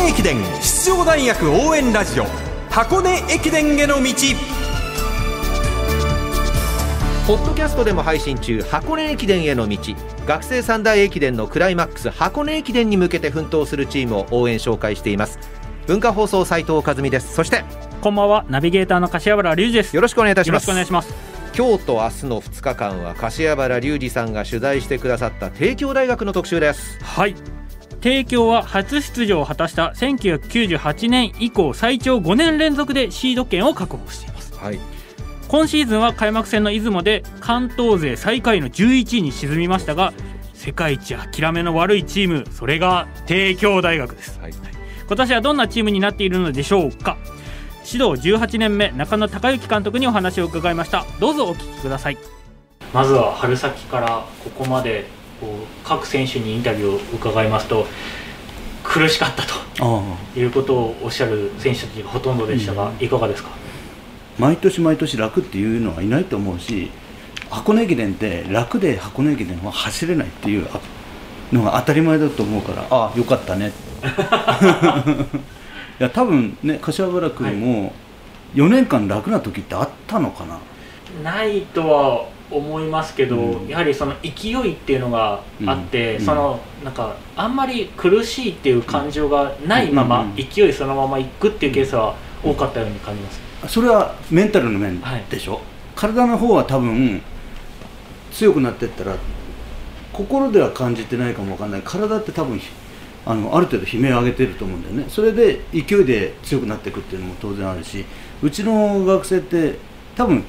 根駅伝出場大学応援ラジオ箱根駅伝への道。ポッドキャストでも配信中箱根駅伝への道。学生三大駅伝のクライマックス箱根駅伝に向けて奮闘するチームを応援紹介しています。文化放送斉藤和美です。そしてこんばんは。ナビゲーターの柏原隆二です。よろしくお願いいたしよろしますくお願いします。今日と明日の2日間は柏原隆二さんが取材してくださった帝京大学の特集です。はい帝京は初出場を果たした1998年以降最長5年連続でシード権を確保しています。はい。今シーズンは開幕戦の出雲で関東勢最下位の11位に沈みましたが世界一諦めの悪いチームそれが帝京大学です。はい。今年はどんなチームになっているのでしょうか。指導18年目中野孝之監督にお話を伺いました。どうぞお聞きください。まずは春先からここまでこう各選手にインタビューを伺いますと苦しかったということをおっしゃる選手たちがほとんどでしたが、いかがですか？毎年毎年楽っていうのはいないと思うし箱根駅伝って楽で箱根駅伝は走れないっていうのが当たり前だと思うからああよかったね。いや多分ね柏原君も4年間楽な時ってあったのかな、ないとは思いますけど、うん。やはりその勢いっていうのがあって、うん。そのなんかあんまり苦しいっていう感情がないまま、うん。勢いそのままいくっていうケースは多かったように感じます、それはメンタルの面はい。でしょ、体の方は多分強くなってったら心では感じてないかもわかんない。体って多分ひあのある程度悲鳴を上げてると思うんだよね。それで勢いで強くなっていくっていうのも当然あるしうちの学生って多分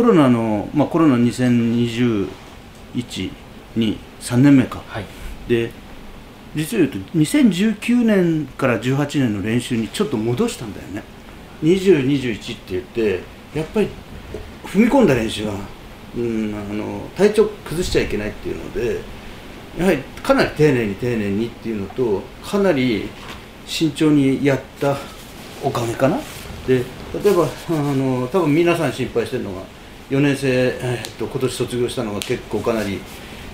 コロナの、まあ、コロナ2021に3年目か。はい。で実を言うと2019年から18年の練習にちょっと戻したんだよね。2021って言ってやっぱり踏み込んだ練習は、うん、あの体調崩しちゃいけないっていうのでやはりかなり丁寧に丁寧にっていうのとかなり慎重にやったおかげかな。で例えばあの多分皆さん心配してるのが4年生、えーっと今年卒業したのが結構かなり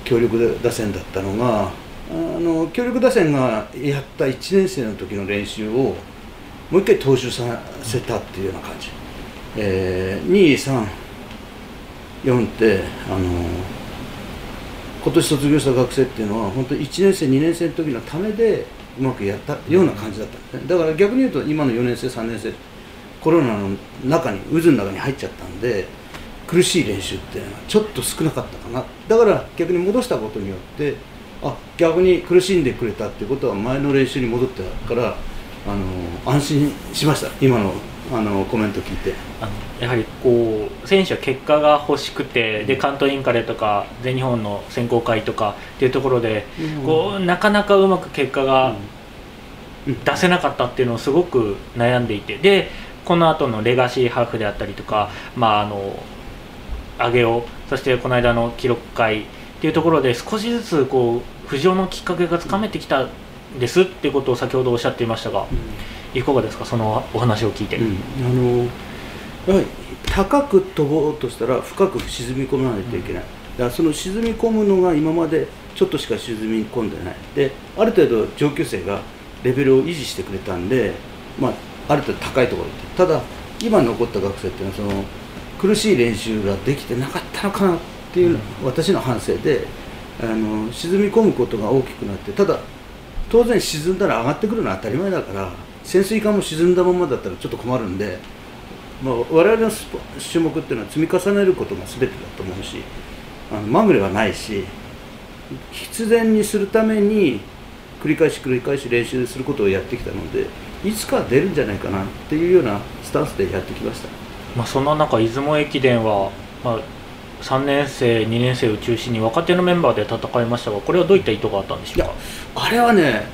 強力打線だったのがあの強力打線がやった1年生の時の練習をもう一回踏襲させたっていうような感じ、えー、2、3、4ってあの今年卒業した学生っていうのは本当1年生2年生の時のためでうまくやったような感じだったんですね。だから逆に言うと今の4年生3年生コロナの中に渦の中に入っちゃったんで苦しい練習ってちょっと少なかったかな。だから逆に戻したことによってあ逆に苦しんでくれたっていうことは前の練習に戻ったからあの安心しました。今のあのコメント聞いて。あのやはりこう選手は結果が欲しくてで関東インカレとか全日本の選考会とかっていうところで、こうなかなかうまく結果がうん。出せなかったっていうのをすごく悩んでいて。でこの後のレガシーハーフであったりとか、まあ、あの上げをそしてこの間の記録会っていうところで少しずつこう浮上のきっかけがつかめてきたんですっていうことを先ほどおっしゃっていましたが、いかがですか？そのお話を聞いて。うん。あのやはり高く飛ぼうとしたら深く沈み込まないといけない、だからその沈み込むのが今までちょっとしか沈み込んでない。である程度上級生がレベルを維持してくれたんで、まあ、ある程度高いところに行って。ただ今残った学生っていうのはその苦しい練習ができてなかったのかなっていうの私の反省であの沈み込むことが大きくなってただ当然沈んだら上がってくるのは当たり前だから潜水艦も沈んだままだったらちょっと困るんで、まあ、我々の種目っていうのは積み重ねることが全てだと思うしあのまぐれはないし必然にするために繰り返し繰り返し練習することをやってきたのでいつか出るんじゃないかなっていうようなスタンスでやってきました。まあ、そんな中出雲駅伝は、まあ、3年生2年生を中心に若手のメンバーで戦いましたがこれはどういった意図があったんでしょうか？あれはね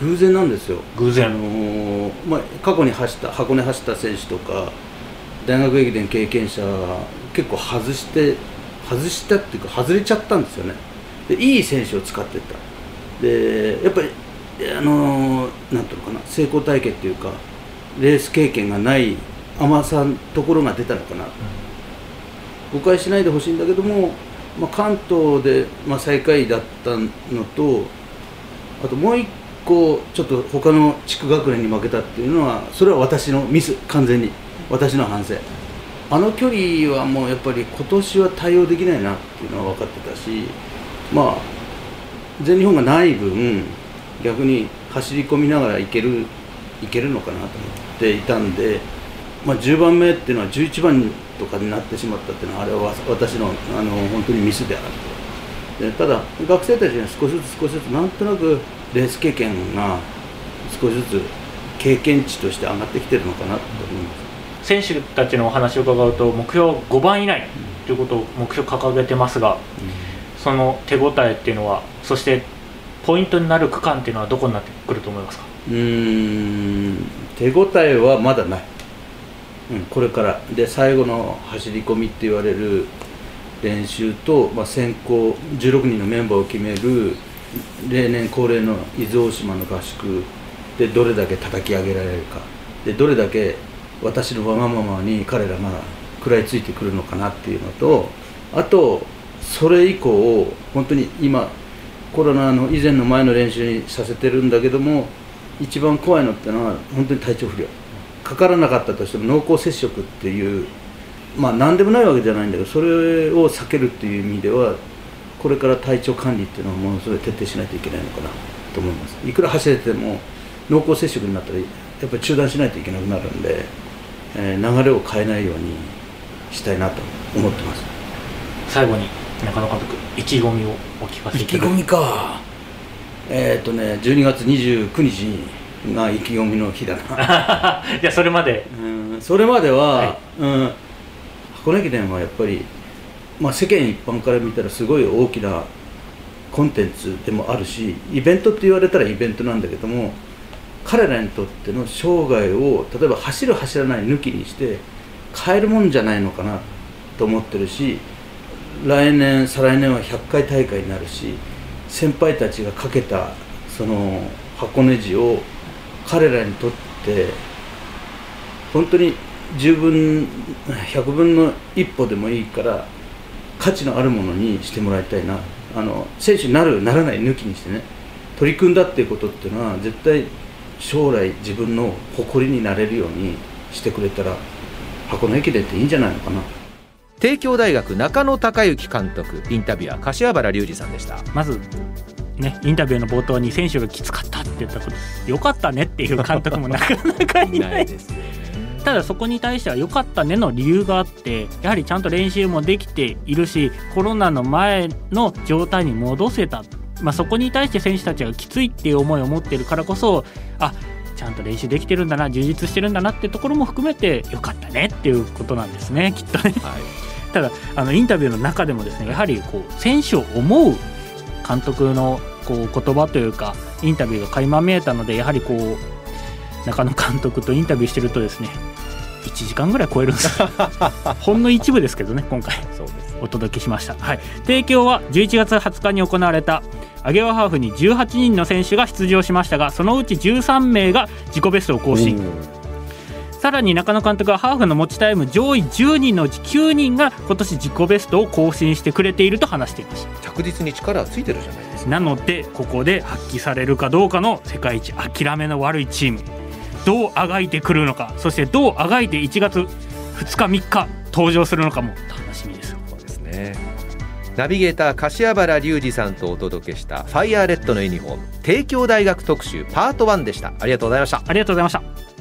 偶然なんですよ。偶然。あのーまあ、過去に走った箱根走った選手とか大学駅伝経験者が結構外して外したっていうか外れちゃったんですよね。でいい選手を使ってった。でやっぱりあのーなんていうのかな成功体験っていうかレース経験がない甘さのところが出たのかな、誤解しないでほしいんだけども、まあ、関東で、まあ、最下位だったのとあともう一個ちょっと他の地区学年に負けたっていうのはそれは私のミス。完全に。私の反省。あの距離はもうやっぱり今年は対応できないなっていうのは分かってたしまあ全日本がない分逆に走り込みながらいけるいけるのかなと思っていたんで、まあ、10番目っていうのは11番とかになってしまったっていうのはあれは私のあの本当にミスであるとでただ学生たちには少しずつ少しずつなんとなくレース経験が少しずつ経験値として上がってきてるのかなと思います。選手たちのお話を伺うと目標5番以内ということを目標掲げてますが、その手応えっていうのはそしてポイントになる区間っていうのはどこになってくると思いますか？うーん。手応えはまだない、うん、これから。で最後の走り込みって言われる練習と、まあ、先行16人のメンバーを決める例年恒例の伊豆大島の合宿でどれだけ叩き上げられるか。でどれだけ私のわがままに彼らが食らいついてくるのかなっていうのとあとそれ以降本当に今コロナの以前の前の練習にさせてるんだけども一番怖いのってのは本当に体調不良。かからなかったとしても濃厚接触っていうまあ何でもないわけじゃないんだけどそれを避けるっていう意味ではこれから体調管理っていうのはものすごい徹底しないといけないのかなと思います。いくら走れても濃厚接触になったらやっぱり中断しないといけなくなるんで、えー流れを変えないようにしたいなと思ってます。最後に中野監督意気込みをお聞かせいただき意気込みか。えーっ、とね12月29日が意気込みの日だな。じゃあそれまで。うんそれまでは、はい。うん、箱根駅伝はやっぱり、まあ、世間一般から見たらすごい大きなコンテンツでもあるしイベントって言われたらイベントなんだけども彼らにとっての生涯を例えば走る走らない抜きにして変えるもんじゃないのかなと思ってるし来年再来年は100回大会になるし先輩たちがかけたその箱根路を彼らにとって本当に10分100分の一歩でもいいから価値のあるものにしてもらいたいな。あの選手になるならない抜きにしてね。取り組んだっていうことっていうのは絶対将来自分の誇りになれるようにしてくれたら箱根駅伝っていいんじゃないのかな。帝京大学中野孝之監督。インタビュアー柏原隆二さんでした。まずねインタビューの冒頭に選手がきつかったって言ったことよかったねっていう監督もなかなかいない。ですねただそこに対しては良かったねの理由があってやはりちゃんと練習もできているしコロナの前の状態に戻せた、まあ、そこに対して選手たちがきついっていう思いを持ってるからこそあちゃんと練習できてるんだな充実してるんだなってところも含めて良かったねっていうことなんですねきっとね。はい。ただあのインタビューの中でもですねやはりこう選手を思う監督のこう言葉というかインタビューが垣間見えたのでやはりこう中野監督とインタビューしてるとですね1時間ぐらい超えるんです。よ ほんの一部ですけどね今回。お届けしました、はい、提供は11月20日に行われたアゲワハーフに18人の選手が出場しましたがそのうち13名が自己ベストを更新さらに中野監督はハーフの持ちタイム上位10人のうち9人が今年自己ベストを更新してくれていると話していました。着実に力はついてるじゃないですか。なのでここで発揮されるかどうかの世界一諦めの悪いチーム。どうあがいてくるのかそしてどうあがいて1月2日3日登場するのかも楽しみです。そうですね。ナビゲーター柏原隆二さんとお届けしたファイヤーレッドのユニフォーム帝京大学特集パート1でした。ありがとうございました。ありがとうございました